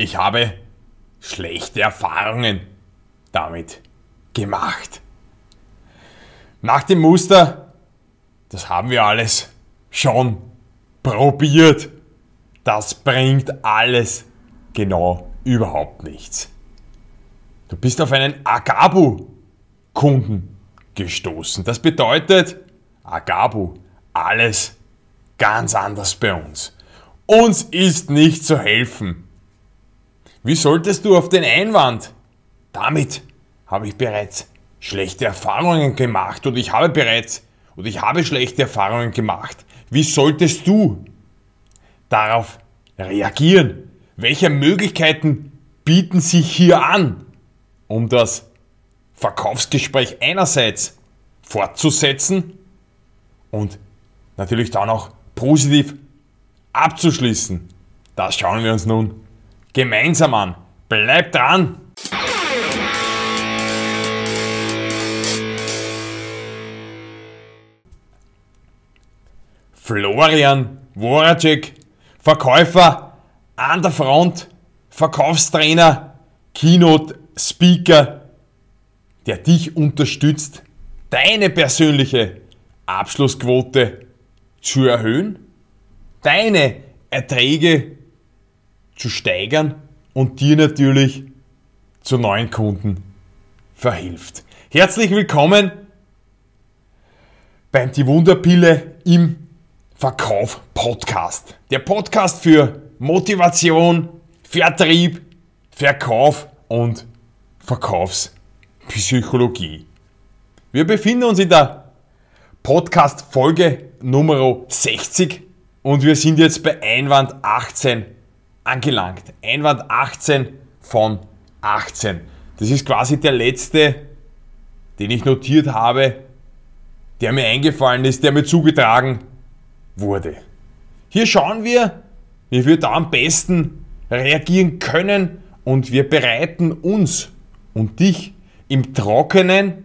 Ich habe schlechte Erfahrungen damit gemacht. Nach dem Muster, das haben wir alles schon probiert. Das bringt alles genau überhaupt nichts. Du bist auf einen Agabu-Kunden gestoßen. Das bedeutet, Agabu, alles ganz anders bei uns. Uns ist nicht zu helfen. Wie solltest du auf den Einwand? Damit habe ich bereits schlechte Erfahrungen gemacht und ich habe bereits und ich habe schlechte Erfahrungen gemacht. Wie solltest du darauf reagieren? Welche Möglichkeiten bieten sich hier an, um das Verkaufsgespräch einerseits fortzusetzen und natürlich dann auch positiv abzuschließen. Das schauen wir uns nun gemeinsam an. Bleibt dran! Florian Woracek, Verkäufer an der Front, Verkaufstrainer, Keynote Speaker, der dich unterstützt, deine persönliche Abschlussquote zu erhöhen, deine Erträge zu steigern und dir natürlich zu neuen Kunden verhilft. Herzlich willkommen beim Die Wunderpille im Verkauf Podcast. Der Podcast für Motivation, Vertrieb, Verkauf und Verkaufspsychologie. Wir befinden uns in der Podcast Folge Nummer 60 und wir sind jetzt bei Einwand 18 angelangt. Einwand 18 von 18. Das ist quasi der letzte, den ich notiert habe, der mir eingefallen ist, der mir zugetragen wurde. Hier schauen wir, wie wir da am besten reagieren können und wir bereiten uns und dich im Trockenen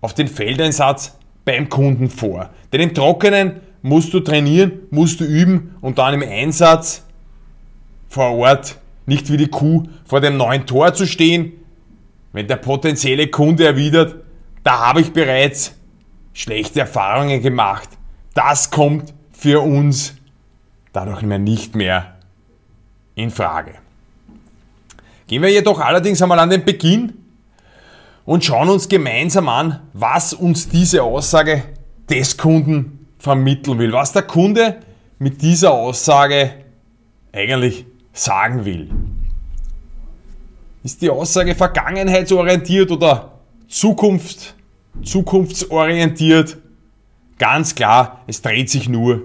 auf den Feldeinsatz beim Kunden vor. Denn im Trockenen musst du trainieren, musst du üben und dann im Einsatz vor Ort nicht wie die Kuh vor dem neuen Tor zu stehen, wenn der potenzielle Kunde erwidert, da habe ich bereits schlechte Erfahrungen gemacht. Das kommt für uns dadurch nicht mehr in Frage. Gehen wir jedoch allerdings einmal an den Beginn und schauen uns gemeinsam an, was uns diese Aussage des Kunden vermitteln will, was der Kunde mit dieser Aussage eigentlich sagen will. Ist die Aussage vergangenheitsorientiert oder Zukunft, zukunftsorientiert? Ganz klar, es dreht sich nur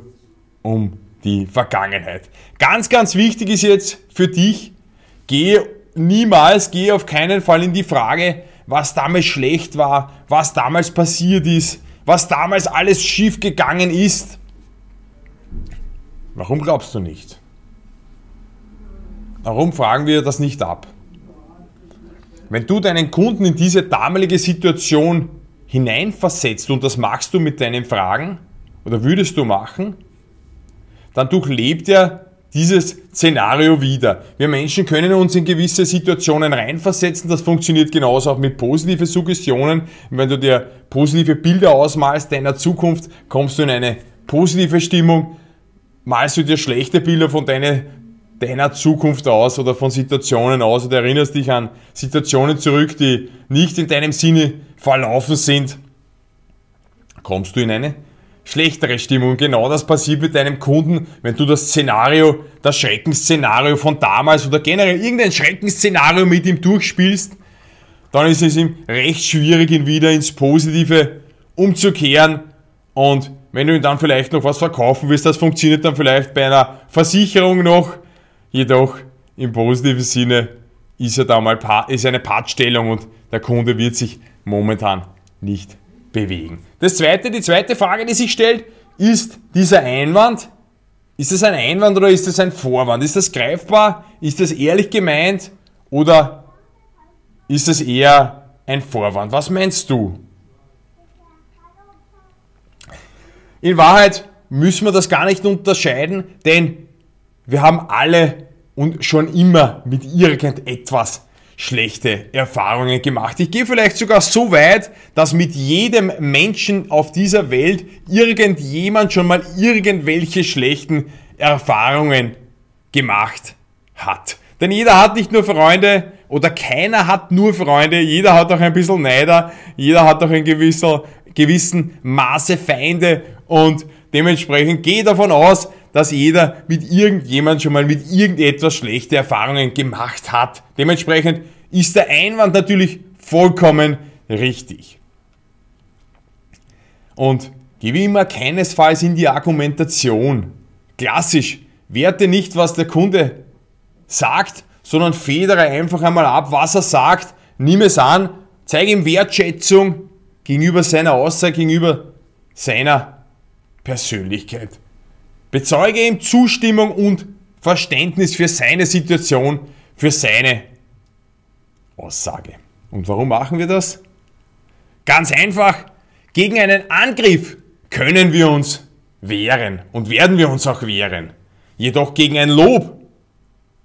um die Vergangenheit. Ganz, ganz wichtig ist jetzt für dich, gehe niemals, gehe auf keinen Fall in die Frage, was damals schlecht war, was damals passiert ist, was damals alles schief gegangen ist. Warum glaubst du nicht? Warum fragen wir das nicht ab? Wenn du deinen Kunden in diese damalige Situation hineinversetzt und das machst du mit deinen Fragen oder würdest du machen, dann durchlebt er dieses Szenario wieder. Wir Menschen können uns in gewisse Situationen reinversetzen. Das funktioniert genauso auch mit positiven Suggestionen. Wenn du dir positive Bilder ausmalst deiner Zukunft, kommst du in eine positive Stimmung. Malst du dir schlechte Bilder von deiner, deiner Zukunft aus oder von Situationen aus oder erinnerst dich an Situationen zurück, die nicht in deinem Sinne verlaufen sind, kommst du in eine schlechtere Stimmung. Genau das passiert mit deinem Kunden, wenn du das Szenario, das Schreckensszenario von damals oder generell irgendein Schreckensszenario mit ihm durchspielst, dann ist es ihm recht schwierig, ihn wieder ins Positive umzukehren. Und wenn du ihm dann vielleicht noch was verkaufen willst, das funktioniert dann vielleicht bei einer Versicherung noch. Jedoch im positiven Sinne ist er da mal ist eine Partstellung und der Kunde wird sich momentan nicht bewegen. Das zweite, die zweite Frage, die sich stellt, ist dieser Einwand, ist das ein Einwand oder ist das ein Vorwand? Ist das greifbar? Ist das ehrlich gemeint? Oder ist das eher ein Vorwand? Was meinst du? In Wahrheit müssen wir das gar nicht unterscheiden, denn wir haben alle und schon immer mit irgendetwas schlechte Erfahrungen gemacht. Ich gehe vielleicht sogar so weit, dass mit jedem Menschen auf dieser Welt irgendjemand schon mal irgendwelche schlechten Erfahrungen gemacht hat. Denn jeder hat nicht nur Freunde oder keiner hat nur Freunde, jeder hat auch ein bisschen Neider, jeder hat auch ein gewisser, gewissen Maße Feinde und dementsprechend gehe davon aus, dass jeder mit irgendjemand schon mal mit irgendetwas schlechte Erfahrungen gemacht hat. Dementsprechend ist der Einwand natürlich vollkommen richtig. Und geh wie immer keinesfalls in die Argumentation. Klassisch, werte nicht, was der Kunde sagt, sondern federe einfach einmal ab, was er sagt, nimm es an, zeige ihm Wertschätzung gegenüber seiner Aussage, gegenüber seiner Persönlichkeit. Bezeuge ihm Zustimmung und Verständnis für seine Situation, für seine Aussage. Und warum machen wir das? Ganz einfach, gegen einen Angriff können wir uns wehren und werden wir uns auch wehren. Jedoch gegen ein Lob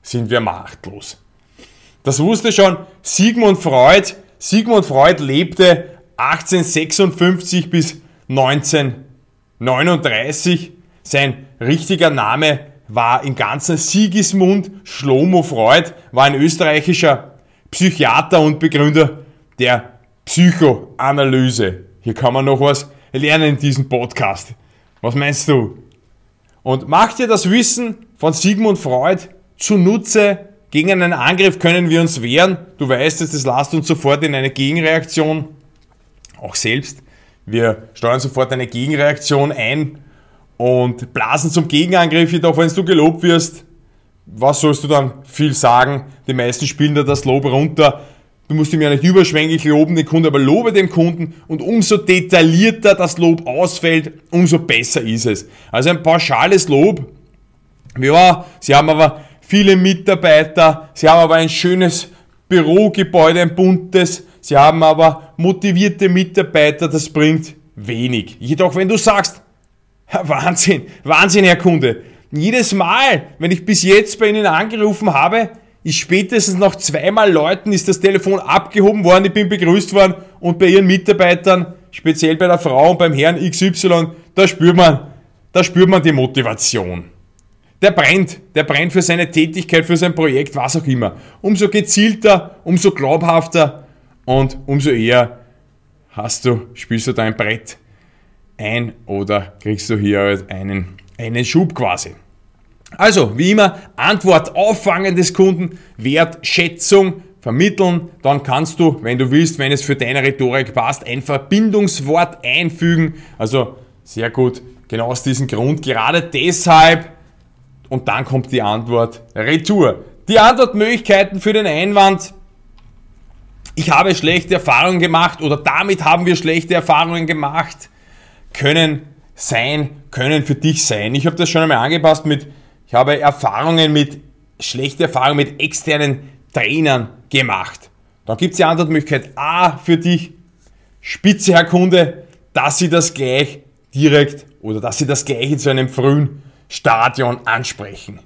sind wir machtlos. Das wusste schon Sigmund Freud. Sigmund Freud lebte 1856 bis 1939. Sein richtiger Name war im Ganzen Sigismund Schlomo Freud, war ein österreichischer Psychiater und Begründer der Psychoanalyse. Hier kann man noch was lernen in diesem Podcast. Was meinst du? Und macht dir das Wissen von Sigmund Freud zunutze, gegen einen Angriff können wir uns wehren. Du weißt es, das lasst uns sofort in eine Gegenreaktion, auch selbst. Wir steuern sofort eine Gegenreaktion ein und blasen zum Gegenangriff. Jedoch, wenn du gelobt wirst, was sollst du dann viel sagen? Die meisten spielen da das Lob runter. Du musst ihm ja nicht überschwänglich loben, den Kunden, aber lobe dem Kunden und umso detaillierter das Lob ausfällt, umso besser ist es. Also ein pauschales Lob. Ja, sie haben aber viele Mitarbeiter, sie haben aber ein schönes Bürogebäude, ein buntes, sie haben aber motivierte Mitarbeiter, das bringt wenig. Jedoch, wenn du sagst, Wahnsinn, Wahnsinn, Herr Kunde, jedes Mal, wenn ich bis jetzt bei Ihnen angerufen habe, ist spätestens nach zweimal Leuten ist das Telefon abgehoben worden, ich bin begrüßt worden und bei Ihren Mitarbeitern, speziell bei der Frau und beim Herrn XY, da spürt man, da spürt man die Motivation. Der brennt, der brennt für seine Tätigkeit, für sein Projekt, was auch immer. Umso gezielter, umso glaubhafter und umso eher hast du, spielst du dein Brett ein oder kriegst du hier halt einen, einen Schub quasi. Also, wie immer, Antwort auffangen des Kunden, Wertschätzung vermitteln, dann kannst du, wenn du willst, wenn es für deine Rhetorik passt, ein Verbindungswort einfügen. Also, sehr gut, genau aus diesem Grund, gerade deshalb, und dann kommt die Antwort Retour. Die Antwortmöglichkeiten für den Einwand, ich habe schlechte Erfahrungen gemacht oder damit haben wir schlechte Erfahrungen gemacht, können sein, können für dich sein. Ich habe das schon einmal angepasst mit ich habe Erfahrungen mit, schlechte Erfahrungen mit externen Trainern gemacht. Dann gibt es die Antwortmöglichkeit A für dich, Spitze, Herr Kunde, dass Sie das gleich direkt oder dass Sie das gleich in so einem frühen Stadion ansprechen.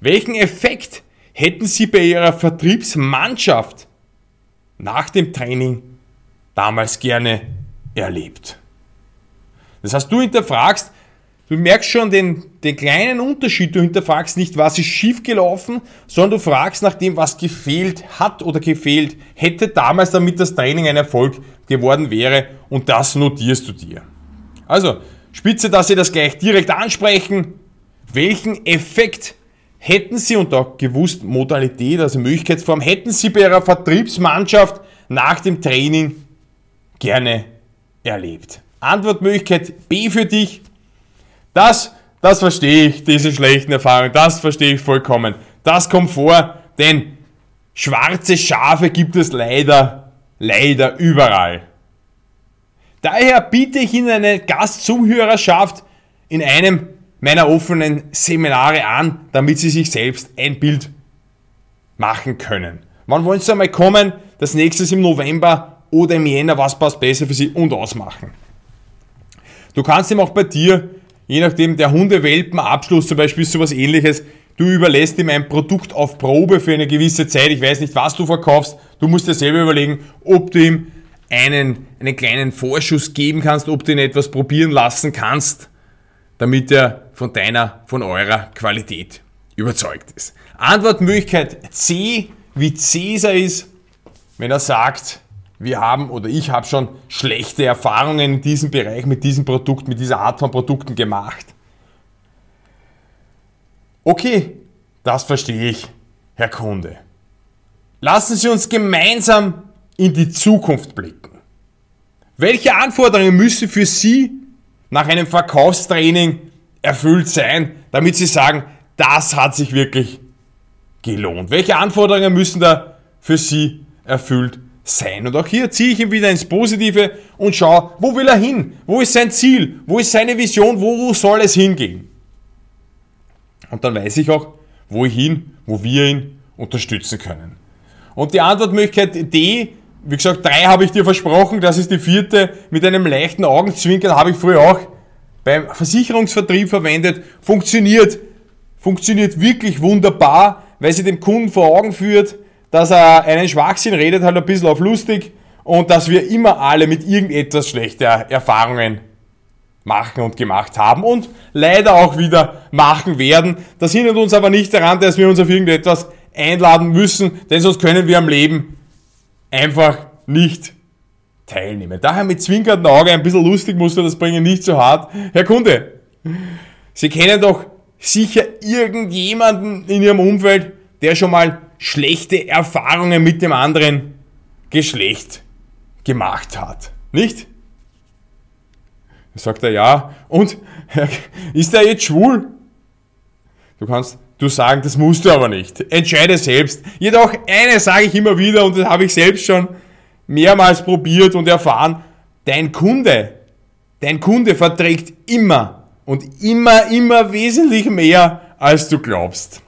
Welchen Effekt hätten Sie bei Ihrer Vertriebsmannschaft nach dem Training damals gerne erlebt? Das heißt, du hinterfragst, Du merkst schon den, den kleinen Unterschied. Du hinterfragst nicht, was ist schiefgelaufen, sondern du fragst nach dem, was gefehlt hat oder gefehlt hätte damals, damit das Training ein Erfolg geworden wäre. Und das notierst du dir. Also, spitze, dass Sie das gleich direkt ansprechen. Welchen Effekt hätten Sie, und auch gewusst Modalität, also Möglichkeitsform, hätten Sie bei Ihrer Vertriebsmannschaft nach dem Training gerne erlebt? Antwortmöglichkeit B für dich das, das verstehe ich, diese schlechten Erfahrungen, das verstehe ich vollkommen. Das kommt vor, denn schwarze Schafe gibt es leider, leider überall. Daher biete ich Ihnen eine Gastzuhörerschaft in einem meiner offenen Seminare an, damit Sie sich selbst ein Bild machen können. Wann wollen Sie einmal kommen? Das nächste im November oder im Jänner. Was passt besser für Sie und ausmachen? Du kannst ihm auch bei dir je nachdem, der Hundewelpenabschluss zum Beispiel ist sowas ähnliches, Du überlässt ihm ein Produkt auf Probe für eine gewisse Zeit. Ich weiß nicht, was du verkaufst. Du musst dir selber überlegen, ob du ihm einen, einen kleinen Vorschuss geben kannst, ob du ihn etwas probieren lassen kannst, damit er von deiner, von eurer Qualität überzeugt ist. Antwortmöglichkeit C, wie Cäsar ist, wenn er sagt, wir haben oder ich habe schon schlechte Erfahrungen in diesem Bereich mit diesem Produkt, mit dieser Art von Produkten gemacht. Okay, das verstehe ich, Herr Kunde. Lassen Sie uns gemeinsam in die Zukunft blicken. Welche Anforderungen müssen für Sie nach einem Verkaufstraining erfüllt sein, damit Sie sagen, das hat sich wirklich gelohnt? Welche Anforderungen müssen da für Sie erfüllt sein? Und auch hier ziehe ich ihn wieder ins Positive und schaue, wo will er hin? Wo ist sein Ziel? Wo ist seine Vision? Wo soll es hingehen? Und dann weiß ich auch, wohin, wo wir ihn unterstützen können. Und die Antwortmöglichkeit D, wie gesagt, drei habe ich dir versprochen, das ist die vierte, mit einem leichten Augenzwinkern habe ich früher auch beim Versicherungsvertrieb verwendet, funktioniert, funktioniert wirklich wunderbar, weil sie dem Kunden vor Augen führt, dass er einen Schwachsinn redet, halt ein bisschen auf lustig und dass wir immer alle mit irgendetwas schlechte Erfahrungen machen und gemacht haben und leider auch wieder machen werden. Das hindert uns aber nicht daran, dass wir uns auf irgendetwas einladen müssen, denn sonst können wir am Leben einfach nicht teilnehmen. Daher mit zwinkerndem Auge ein bisschen lustig musst du das bringen, nicht so hart. Herr Kunde, Sie kennen doch sicher irgendjemanden in Ihrem Umfeld, der schon mal schlechte Erfahrungen mit dem anderen Geschlecht gemacht hat. Nicht? Sagt er ja. Und ist er jetzt schwul? Du kannst du sagen, das musst du aber nicht. Entscheide selbst. Jedoch eine sage ich immer wieder und das habe ich selbst schon mehrmals probiert und erfahren. Dein Kunde, dein Kunde verträgt immer und immer, immer wesentlich mehr, als du glaubst.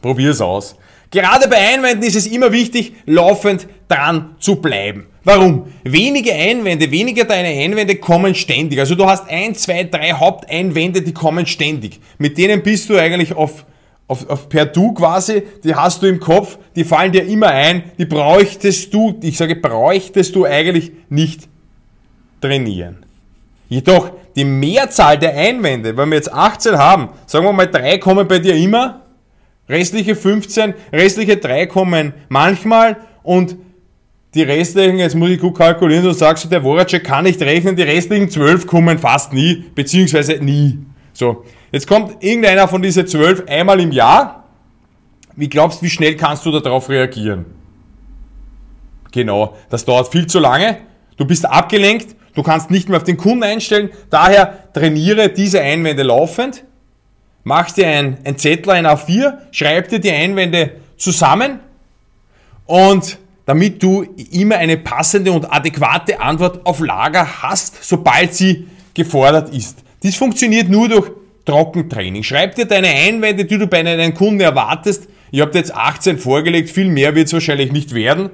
Probier es aus. Gerade bei Einwänden ist es immer wichtig, laufend dran zu bleiben. Warum? Wenige Einwände, weniger deine Einwände kommen ständig. Also du hast ein, zwei, drei Haupteinwände, die kommen ständig. Mit denen bist du eigentlich auf, auf, auf per Du quasi, die hast du im Kopf, die fallen dir immer ein, die bräuchtest du, ich sage bräuchtest du eigentlich nicht trainieren. Jedoch die Mehrzahl der Einwände, wenn wir jetzt 18 haben, sagen wir mal drei kommen bei dir immer, Restliche 15, restliche 3 kommen manchmal und die restlichen, jetzt muss ich gut kalkulieren, du sagst du, der Voracek kann nicht rechnen, die restlichen 12 kommen fast nie, beziehungsweise nie. So, jetzt kommt irgendeiner von diesen 12 einmal im Jahr. Wie glaubst du, wie schnell kannst du darauf reagieren? Genau, das dauert viel zu lange. Du bist abgelenkt, du kannst nicht mehr auf den Kunden einstellen. Daher trainiere diese Einwände laufend mach dir ein, ein Zettel, ein A4, schreib dir die Einwände zusammen und damit du immer eine passende und adäquate Antwort auf Lager hast, sobald sie gefordert ist. Dies funktioniert nur durch Trockentraining. Schreib dir deine Einwände, die du bei deinen Kunden erwartest. Ich habe jetzt 18 vorgelegt, viel mehr wird es wahrscheinlich nicht werden.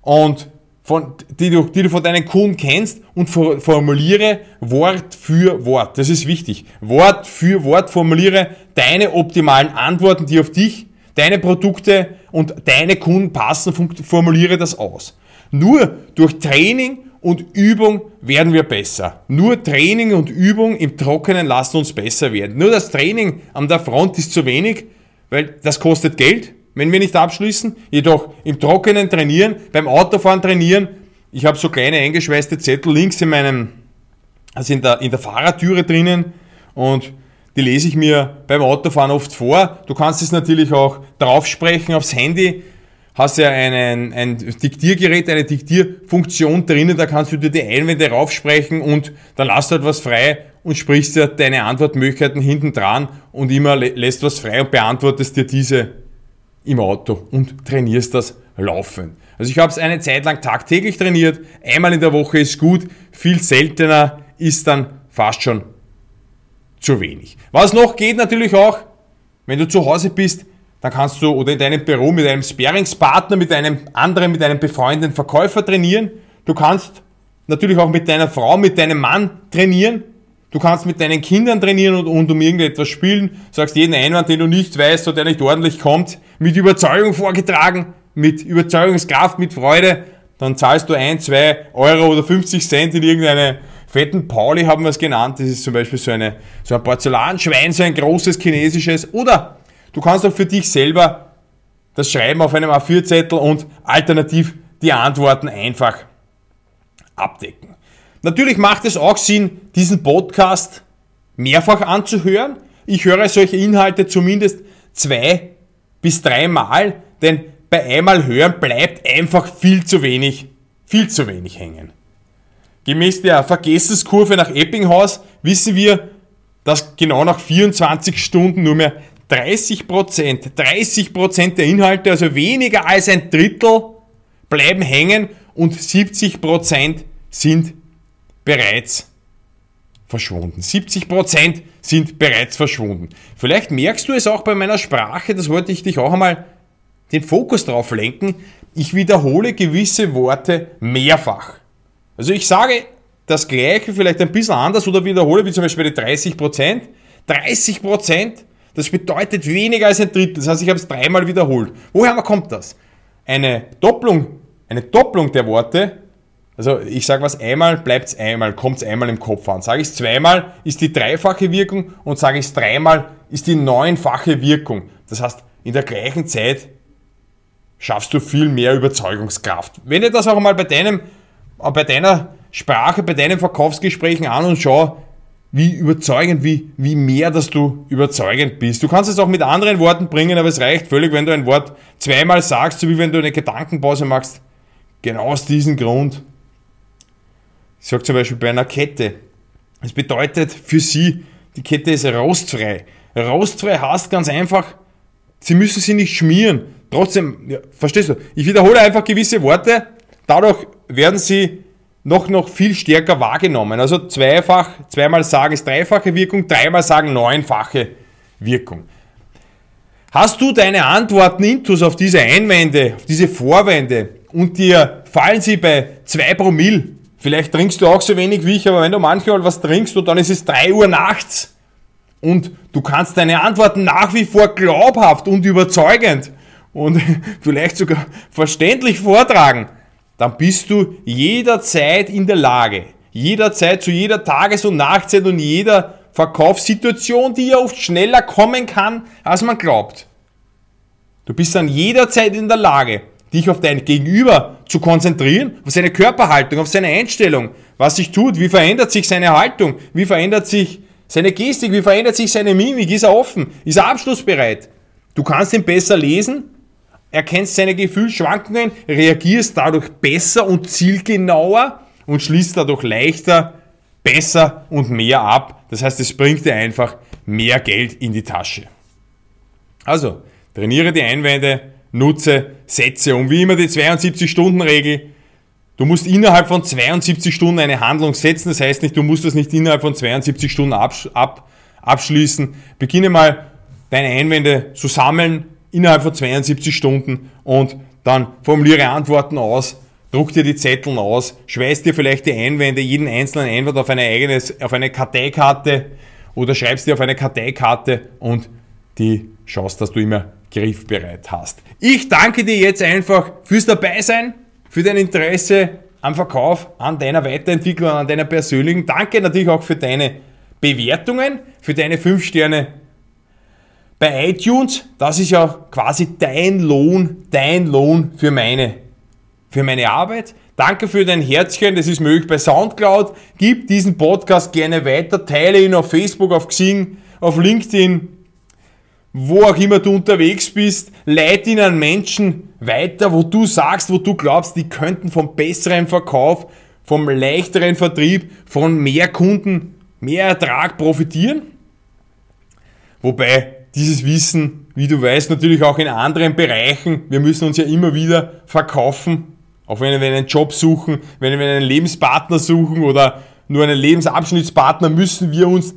Und von, die, du, die du von deinen Kunden kennst und formuliere Wort für Wort. Das ist wichtig. Wort für Wort formuliere deine optimalen Antworten, die auf dich, deine Produkte und deine Kunden passen, formuliere das aus. Nur durch Training und Übung werden wir besser. Nur Training und Übung im Trockenen lassen uns besser werden. Nur das Training an der Front ist zu wenig, weil das kostet Geld wenn wir nicht abschließen. Jedoch im Trockenen trainieren, beim Autofahren trainieren. Ich habe so kleine eingeschweißte Zettel links in meinem, also in der, in der Fahrertüre drinnen und die lese ich mir beim Autofahren oft vor. Du kannst es natürlich auch draufsprechen aufs Handy. Hast ja einen, ein Diktiergerät, eine Diktierfunktion drinnen, da kannst du dir die Einwände raufsprechen und dann lässt du etwas frei und sprichst dir deine Antwortmöglichkeiten hinten dran und immer lässt was frei und beantwortest dir diese im Auto und trainierst das laufend. Also ich habe es eine Zeit lang tagtäglich trainiert, einmal in der Woche ist gut, viel seltener ist dann fast schon zu wenig. Was noch geht natürlich auch, wenn du zu Hause bist, dann kannst du oder in deinem Büro mit einem Sparingspartner, mit einem anderen, mit einem befreundeten Verkäufer trainieren. Du kannst natürlich auch mit deiner Frau, mit deinem Mann trainieren. Du kannst mit deinen Kindern trainieren und, und um irgendetwas spielen, sagst jeden Einwand, den du nicht weißt oder der nicht ordentlich kommt, mit Überzeugung vorgetragen, mit Überzeugungskraft, mit Freude, dann zahlst du ein, zwei Euro oder 50 Cent in irgendeine fetten Pauli, haben wir es genannt. Das ist zum Beispiel so, eine, so ein Porzellanschwein, so ein großes chinesisches. Oder du kannst auch für dich selber das Schreiben auf einem A4-Zettel und alternativ die Antworten einfach abdecken. Natürlich macht es auch Sinn, diesen Podcast mehrfach anzuhören. Ich höre solche Inhalte zumindest zwei bis dreimal, denn bei einmal hören bleibt einfach viel zu wenig, viel zu wenig hängen. Gemäß der Vergessenskurve nach Eppinghaus wissen wir, dass genau nach 24 Stunden nur mehr 30 Prozent, 30 Prozent der Inhalte, also weniger als ein Drittel, bleiben hängen und 70 Prozent sind bereits verschwunden. 70 Prozent sind bereits verschwunden. Vielleicht merkst du es auch bei meiner Sprache, das wollte ich dich auch einmal den Fokus drauf lenken. Ich wiederhole gewisse Worte mehrfach. Also ich sage das Gleiche vielleicht ein bisschen anders oder wiederhole, wie zum Beispiel die 30 Prozent. 30 Prozent, das bedeutet weniger als ein Drittel. Das heißt, ich habe es dreimal wiederholt. Woher kommt das? Eine Doppelung, eine Doppelung der Worte also ich sage was einmal, bleibt es einmal, kommt es einmal im Kopf an. Sage ich es zweimal, ist die dreifache Wirkung und sage ich es dreimal, ist die neunfache Wirkung. Das heißt, in der gleichen Zeit schaffst du viel mehr Überzeugungskraft. Wende das auch mal bei, deinem, bei deiner Sprache, bei deinen Verkaufsgesprächen an und schau, wie überzeugend, wie, wie mehr, dass du überzeugend bist. Du kannst es auch mit anderen Worten bringen, aber es reicht völlig, wenn du ein Wort zweimal sagst, so wie wenn du eine Gedankenpause machst. Genau aus diesem Grund ich sage zum Beispiel bei einer Kette. Das bedeutet für Sie, die Kette ist rostfrei. Rostfrei heißt ganz einfach, Sie müssen sie nicht schmieren. Trotzdem, ja, verstehst du? Ich wiederhole einfach gewisse Worte, dadurch werden sie noch, noch viel stärker wahrgenommen. Also zweifach, zweimal sagen ist dreifache Wirkung, dreimal sagen neunfache Wirkung. Hast du deine Antworten intus auf diese Einwände, auf diese Vorwände und dir fallen sie bei 2 Promille, Vielleicht trinkst du auch so wenig wie ich, aber wenn du manchmal was trinkst und dann ist es 3 Uhr nachts und du kannst deine Antworten nach wie vor glaubhaft und überzeugend und vielleicht sogar verständlich vortragen, dann bist du jederzeit in der Lage, jederzeit zu jeder Tages- und Nachtzeit und jeder Verkaufssituation, die ja oft schneller kommen kann, als man glaubt. Du bist dann jederzeit in der Lage, dich auf dein Gegenüber zu konzentrieren, auf seine Körperhaltung, auf seine Einstellung, was sich tut, wie verändert sich seine Haltung, wie verändert sich seine Gestik, wie verändert sich seine Mimik, ist er offen, ist er abschlussbereit. Du kannst ihn besser lesen, erkennst seine Gefühlsschwankungen, reagierst dadurch besser und zielgenauer und schließt dadurch leichter, besser und mehr ab. Das heißt, es bringt dir einfach mehr Geld in die Tasche. Also, trainiere die Einwände, nutze Sätze. Und wie immer die 72-Stunden-Regel. Du musst innerhalb von 72 Stunden eine Handlung setzen. Das heißt nicht, du musst das nicht innerhalb von 72 Stunden absch ab, abschließen. Beginne mal deine Einwände zu sammeln innerhalb von 72 Stunden und dann formuliere Antworten aus, druck dir die Zettel aus, schweiß dir vielleicht die Einwände, jeden einzelnen Einwand auf eine eigene, auf eine Karteikarte oder schreibst dir auf eine Karteikarte und die schaust, dass du immer griffbereit hast. Ich danke dir jetzt einfach fürs Dabeisein, für dein Interesse am Verkauf, an deiner Weiterentwicklung, an deiner persönlichen. Danke natürlich auch für deine Bewertungen, für deine 5 Sterne bei iTunes. Das ist ja quasi dein Lohn, dein Lohn für meine, für meine Arbeit. Danke für dein Herzchen, das ist möglich bei Soundcloud. Gib diesen Podcast gerne weiter, teile ihn auf Facebook, auf Xing, auf LinkedIn, wo auch immer du unterwegs bist, leite ihn an Menschen weiter, wo du sagst, wo du glaubst, die könnten vom besseren Verkauf, vom leichteren Vertrieb, von mehr Kunden, mehr Ertrag profitieren. Wobei dieses Wissen, wie du weißt, natürlich auch in anderen Bereichen, wir müssen uns ja immer wieder verkaufen, auch wenn wir einen Job suchen, wenn wir einen Lebenspartner suchen oder nur einen Lebensabschnittspartner, müssen wir uns,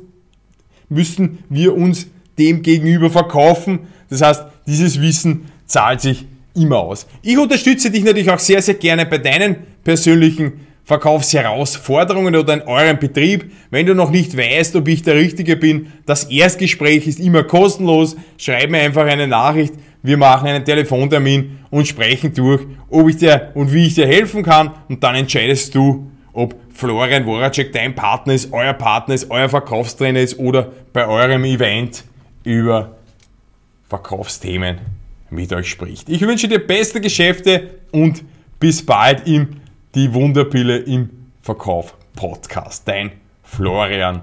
müssen wir uns dem gegenüber verkaufen. Das heißt, dieses Wissen zahlt sich immer aus. Ich unterstütze dich natürlich auch sehr, sehr gerne bei deinen persönlichen Verkaufsherausforderungen oder in eurem Betrieb. Wenn du noch nicht weißt, ob ich der Richtige bin, das Erstgespräch ist immer kostenlos. Schreib mir einfach eine Nachricht. Wir machen einen Telefontermin und sprechen durch, ob ich dir und wie ich dir helfen kann. Und dann entscheidest du, ob Florian Woracek dein Partner ist, euer Partner ist, euer Verkaufstrainer ist oder bei eurem Event über Verkaufsthemen mit euch spricht. Ich wünsche dir beste Geschäfte und bis bald im Die Wunderpille im Verkauf Podcast. Dein Florian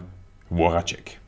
Woracek.